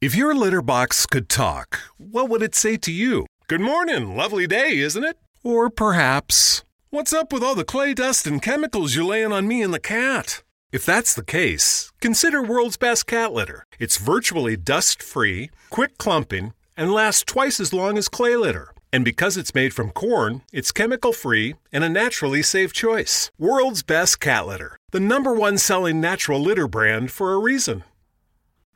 If your litter box could talk, what would it say to you? Good morning, lovely day, isn't it? Or perhaps, what's up with all the clay dust and chemicals you're laying on me and the cat? If that's the case, consider World's Best Cat Litter. It's virtually dust free, quick clumping, and lasts twice as long as clay litter. And because it's made from corn, it's chemical free and a naturally safe choice. World's Best Cat Litter, the number one selling natural litter brand for a reason.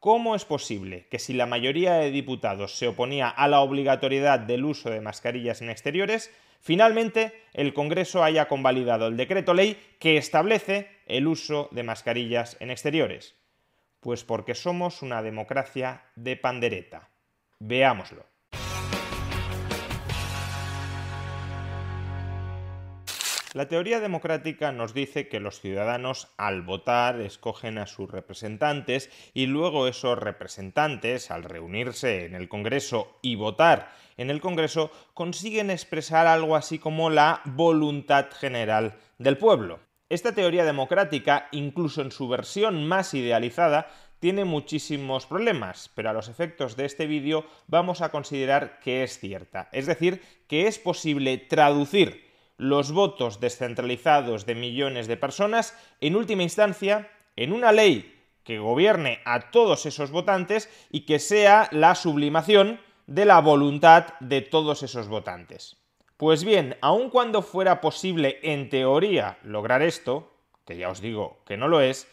¿Cómo es posible que si la mayoría de diputados se oponía a la obligatoriedad del uso de mascarillas en exteriores, finalmente el Congreso haya convalidado el decreto ley que establece el uso de mascarillas en exteriores? Pues porque somos una democracia de pandereta. Veámoslo. La teoría democrática nos dice que los ciudadanos al votar escogen a sus representantes y luego esos representantes al reunirse en el Congreso y votar en el Congreso consiguen expresar algo así como la voluntad general del pueblo. Esta teoría democrática, incluso en su versión más idealizada, tiene muchísimos problemas, pero a los efectos de este vídeo vamos a considerar que es cierta. Es decir, que es posible traducir los votos descentralizados de millones de personas, en última instancia, en una ley que gobierne a todos esos votantes y que sea la sublimación de la voluntad de todos esos votantes. Pues bien, aun cuando fuera posible en teoría lograr esto, que ya os digo que no lo es,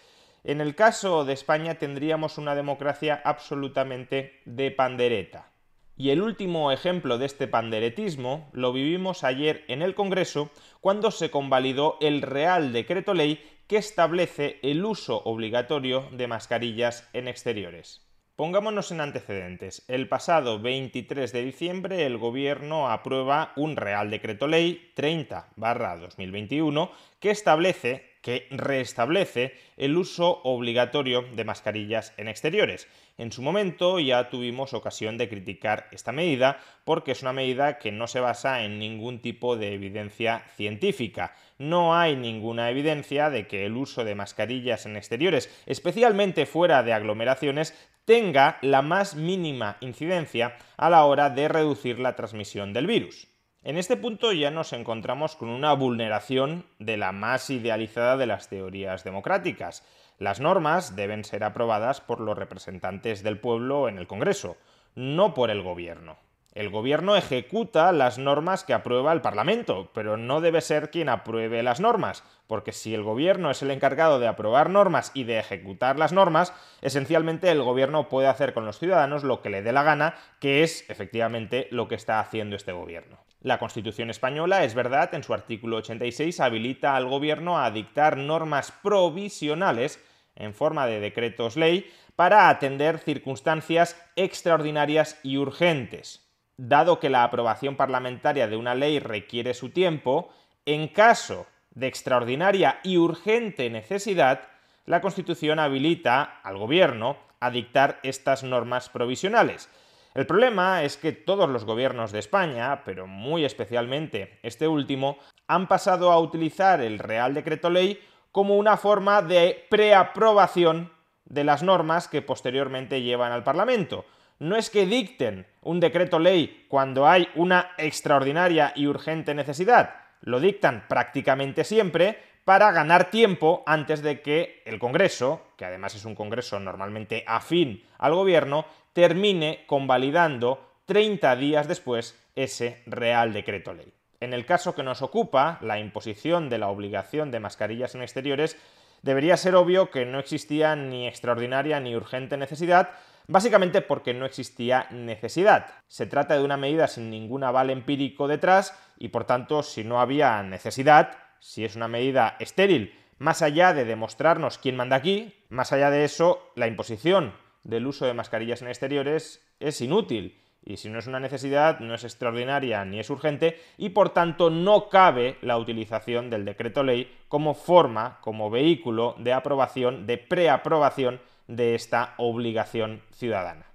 en el caso de España tendríamos una democracia absolutamente de pandereta. Y el último ejemplo de este panderetismo lo vivimos ayer en el Congreso cuando se convalidó el Real Decreto Ley que establece el uso obligatorio de mascarillas en exteriores. Pongámonos en antecedentes. El pasado 23 de diciembre el Gobierno aprueba un Real Decreto Ley 30-2021 que establece que restablece el uso obligatorio de mascarillas en exteriores. En su momento ya tuvimos ocasión de criticar esta medida porque es una medida que no se basa en ningún tipo de evidencia científica. No hay ninguna evidencia de que el uso de mascarillas en exteriores, especialmente fuera de aglomeraciones, tenga la más mínima incidencia a la hora de reducir la transmisión del virus. En este punto ya nos encontramos con una vulneración de la más idealizada de las teorías democráticas. Las normas deben ser aprobadas por los representantes del pueblo en el Congreso, no por el Gobierno. El Gobierno ejecuta las normas que aprueba el Parlamento, pero no debe ser quien apruebe las normas, porque si el Gobierno es el encargado de aprobar normas y de ejecutar las normas, esencialmente el Gobierno puede hacer con los ciudadanos lo que le dé la gana, que es efectivamente lo que está haciendo este Gobierno. La Constitución española, es verdad, en su artículo 86 habilita al Gobierno a dictar normas provisionales en forma de decretos ley para atender circunstancias extraordinarias y urgentes. Dado que la aprobación parlamentaria de una ley requiere su tiempo, en caso de extraordinaria y urgente necesidad, la Constitución habilita al Gobierno a dictar estas normas provisionales. El problema es que todos los gobiernos de España, pero muy especialmente este último, han pasado a utilizar el Real Decreto Ley como una forma de preaprobación de las normas que posteriormente llevan al Parlamento. No es que dicten un decreto ley cuando hay una extraordinaria y urgente necesidad, lo dictan prácticamente siempre para ganar tiempo antes de que el Congreso, que además es un Congreso normalmente afín al Gobierno, termine convalidando 30 días después ese Real Decreto Ley. En el caso que nos ocupa, la imposición de la obligación de mascarillas en exteriores, debería ser obvio que no existía ni extraordinaria ni urgente necesidad, básicamente porque no existía necesidad. Se trata de una medida sin ningún aval empírico detrás y por tanto si no había necesidad, si es una medida estéril, más allá de demostrarnos quién manda aquí, más allá de eso, la imposición del uso de mascarillas en exteriores es inútil. Y si no es una necesidad, no es extraordinaria ni es urgente, y por tanto no cabe la utilización del decreto ley como forma, como vehículo de aprobación, de preaprobación de esta obligación ciudadana.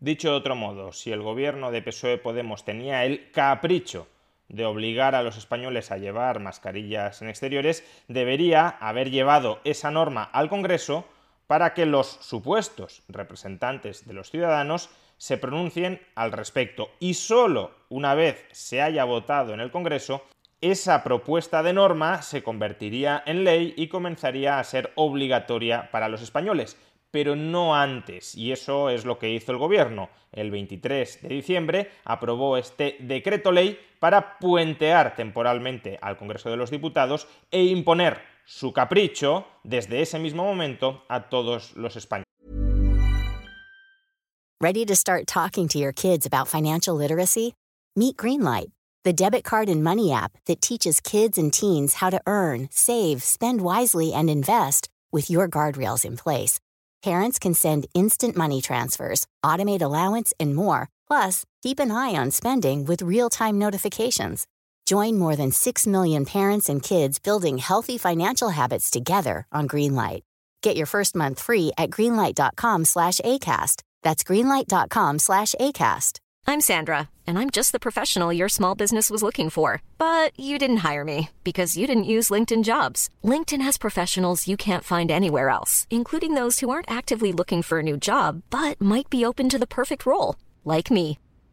Dicho de otro modo, si el gobierno de PSOE Podemos tenía el capricho de obligar a los españoles a llevar mascarillas en exteriores, debería haber llevado esa norma al Congreso para que los supuestos representantes de los ciudadanos se pronuncien al respecto. Y solo una vez se haya votado en el Congreso, esa propuesta de norma se convertiría en ley y comenzaría a ser obligatoria para los españoles, pero no antes. Y eso es lo que hizo el Gobierno. El 23 de diciembre aprobó este decreto ley para puentear temporalmente al Congreso de los Diputados e imponer su capricho desde ese mismo momento a todos los españoles. Ready to start talking to your kids about financial literacy? Meet Greenlight, the debit card and money app that teaches kids and teens how to earn, save, spend wisely, and invest with your guardrails in place. Parents can send instant money transfers, automate allowance, and more. Plus, keep an eye on spending with real time notifications. Join more than 6 million parents and kids building healthy financial habits together on Greenlight. Get your first month free at greenlight.com slash ACAST. That's greenlight.com slash ACAST. I'm Sandra, and I'm just the professional your small business was looking for. But you didn't hire me because you didn't use LinkedIn jobs. LinkedIn has professionals you can't find anywhere else, including those who aren't actively looking for a new job but might be open to the perfect role, like me.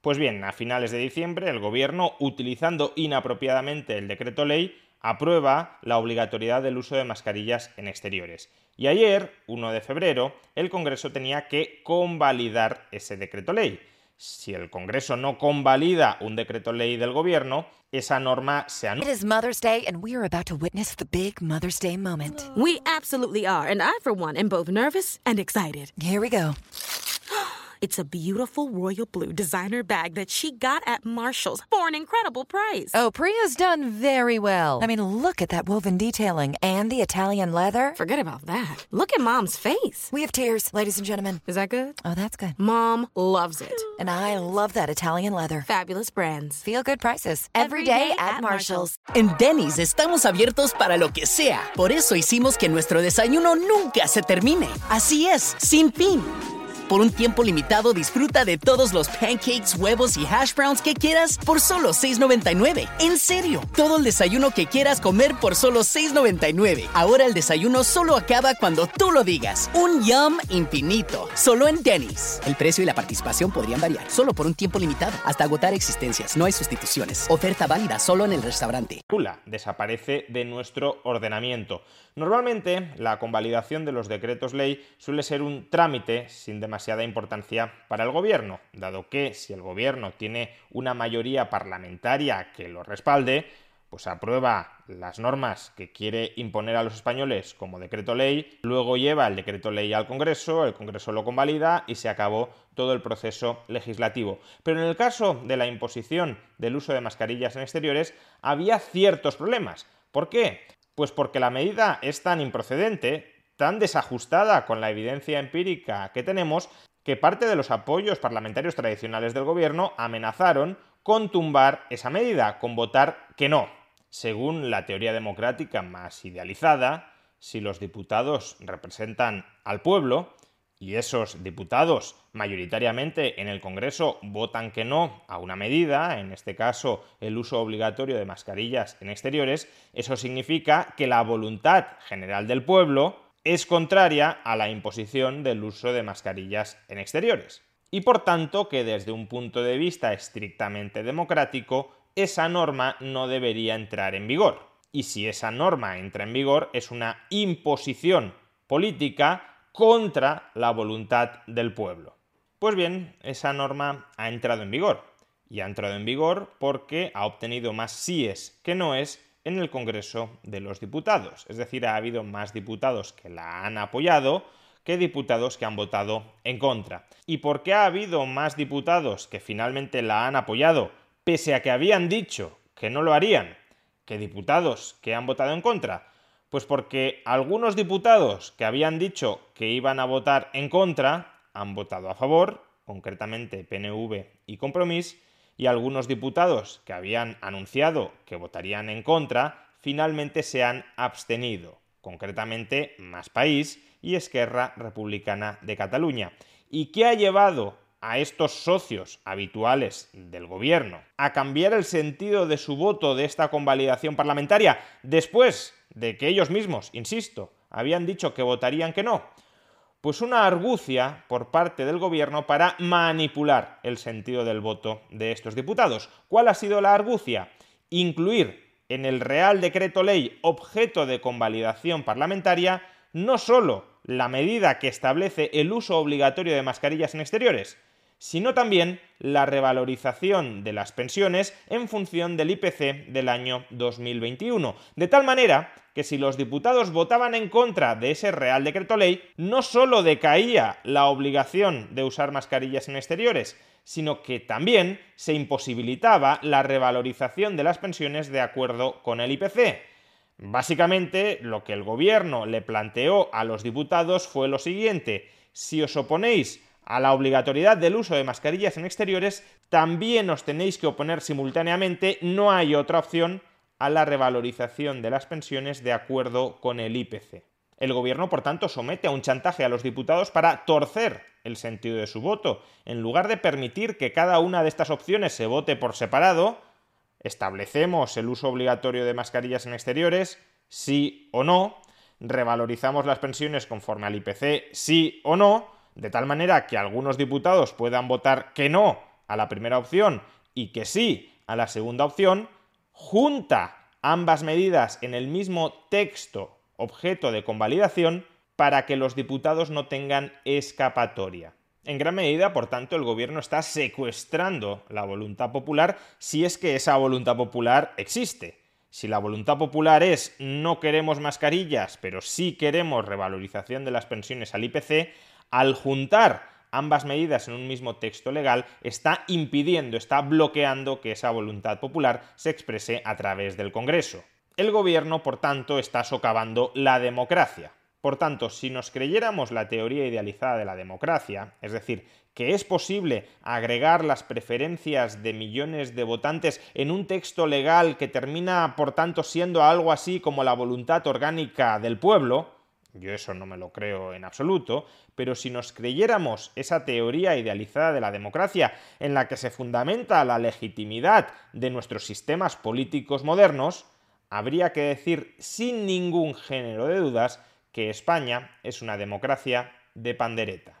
Pues bien, a finales de diciembre, el gobierno, utilizando inapropiadamente el decreto ley, aprueba la obligatoriedad del uso de mascarillas en exteriores. Y ayer, 1 de febrero, el Congreso tenía que convalidar ese decreto ley. Si el Congreso no convalida un decreto ley del gobierno, esa norma se anula. It is Mother's Day, and we are about to witness the big Mother's Day moment. We absolutely are, and I, for one, am both nervous and excited. Here we go. It's a beautiful royal blue designer bag that she got at Marshall's for an incredible price. Oh, Priya's done very well. I mean, look at that woven detailing and the Italian leather. Forget about that. Look at Mom's face. We have tears, ladies and gentlemen. Is that good? Oh, that's good. Mom loves it. And I love that Italian leather. Fabulous brands. Feel good prices. Every day at Marshall's. En Denny's estamos abiertos para lo que sea. Por eso hicimos que nuestro desayuno nunca se termine. Así es, sin fin. Por un tiempo limitado disfruta de todos los pancakes, huevos y hash browns que quieras por solo $6.99. En serio, todo el desayuno que quieras comer por solo $6.99. Ahora el desayuno solo acaba cuando tú lo digas. Un yum infinito. Solo en Denny's. El precio y la participación podrían variar. Solo por un tiempo limitado. Hasta agotar existencias. No hay sustituciones. Oferta válida solo en el restaurante. Desaparece de nuestro ordenamiento. Normalmente, la convalidación de los decretos ley suele ser un trámite sin demasiada importancia para el gobierno, dado que si el gobierno tiene una mayoría parlamentaria que lo respalde, pues aprueba las normas que quiere imponer a los españoles como decreto ley, luego lleva el decreto ley al Congreso, el Congreso lo convalida y se acabó todo el proceso legislativo. Pero en el caso de la imposición del uso de mascarillas en exteriores había ciertos problemas. ¿Por qué? Pues porque la medida es tan improcedente, tan desajustada con la evidencia empírica que tenemos, que parte de los apoyos parlamentarios tradicionales del gobierno amenazaron con tumbar esa medida, con votar que no. Según la teoría democrática más idealizada, si los diputados representan al pueblo y esos diputados mayoritariamente en el Congreso votan que no a una medida, en este caso el uso obligatorio de mascarillas en exteriores, eso significa que la voluntad general del pueblo es contraria a la imposición del uso de mascarillas en exteriores. Y por tanto que desde un punto de vista estrictamente democrático esa norma no debería entrar en vigor. Y si esa norma entra en vigor, es una imposición política contra la voluntad del pueblo. Pues bien, esa norma ha entrado en vigor. Y ha entrado en vigor porque ha obtenido más síes que noes en el Congreso de los Diputados. Es decir, ha habido más diputados que la han apoyado que diputados que han votado en contra. ¿Y por qué ha habido más diputados que finalmente la han apoyado pese a que habían dicho que no lo harían, que diputados que han votado en contra? Pues porque algunos diputados que habían dicho que iban a votar en contra han votado a favor, concretamente PNV y Compromís, y algunos diputados que habían anunciado que votarían en contra finalmente se han abstenido, concretamente Más País y Esquerra Republicana de Cataluña. ¿Y qué ha llevado a estos socios habituales del gobierno a cambiar el sentido de su voto de esta convalidación parlamentaria después de que ellos mismos, insisto, habían dicho que votarían que no? Pues una argucia por parte del gobierno para manipular el sentido del voto de estos diputados. ¿Cuál ha sido la argucia? Incluir en el Real Decreto Ley objeto de convalidación parlamentaria no solo la medida que establece el uso obligatorio de mascarillas en exteriores, sino también la revalorización de las pensiones en función del IPC del año 2021. De tal manera que si los diputados votaban en contra de ese Real Decreto Ley, no solo decaía la obligación de usar mascarillas en exteriores, sino que también se imposibilitaba la revalorización de las pensiones de acuerdo con el IPC. Básicamente, lo que el gobierno le planteó a los diputados fue lo siguiente, si os oponéis a la obligatoriedad del uso de mascarillas en exteriores, también os tenéis que oponer simultáneamente, no hay otra opción, a la revalorización de las pensiones de acuerdo con el IPC. El gobierno, por tanto, somete a un chantaje a los diputados para torcer el sentido de su voto. En lugar de permitir que cada una de estas opciones se vote por separado, establecemos el uso obligatorio de mascarillas en exteriores, sí o no, revalorizamos las pensiones conforme al IPC, sí o no, de tal manera que algunos diputados puedan votar que no a la primera opción y que sí a la segunda opción, junta ambas medidas en el mismo texto objeto de convalidación para que los diputados no tengan escapatoria. En gran medida, por tanto, el gobierno está secuestrando la voluntad popular si es que esa voluntad popular existe. Si la voluntad popular es no queremos mascarillas, pero sí queremos revalorización de las pensiones al IPC, al juntar ambas medidas en un mismo texto legal, está impidiendo, está bloqueando que esa voluntad popular se exprese a través del Congreso. El gobierno, por tanto, está socavando la democracia. Por tanto, si nos creyéramos la teoría idealizada de la democracia, es decir, que es posible agregar las preferencias de millones de votantes en un texto legal que termina, por tanto, siendo algo así como la voluntad orgánica del pueblo, yo eso no me lo creo en absoluto, pero si nos creyéramos esa teoría idealizada de la democracia en la que se fundamenta la legitimidad de nuestros sistemas políticos modernos, habría que decir sin ningún género de dudas que España es una democracia de pandereta.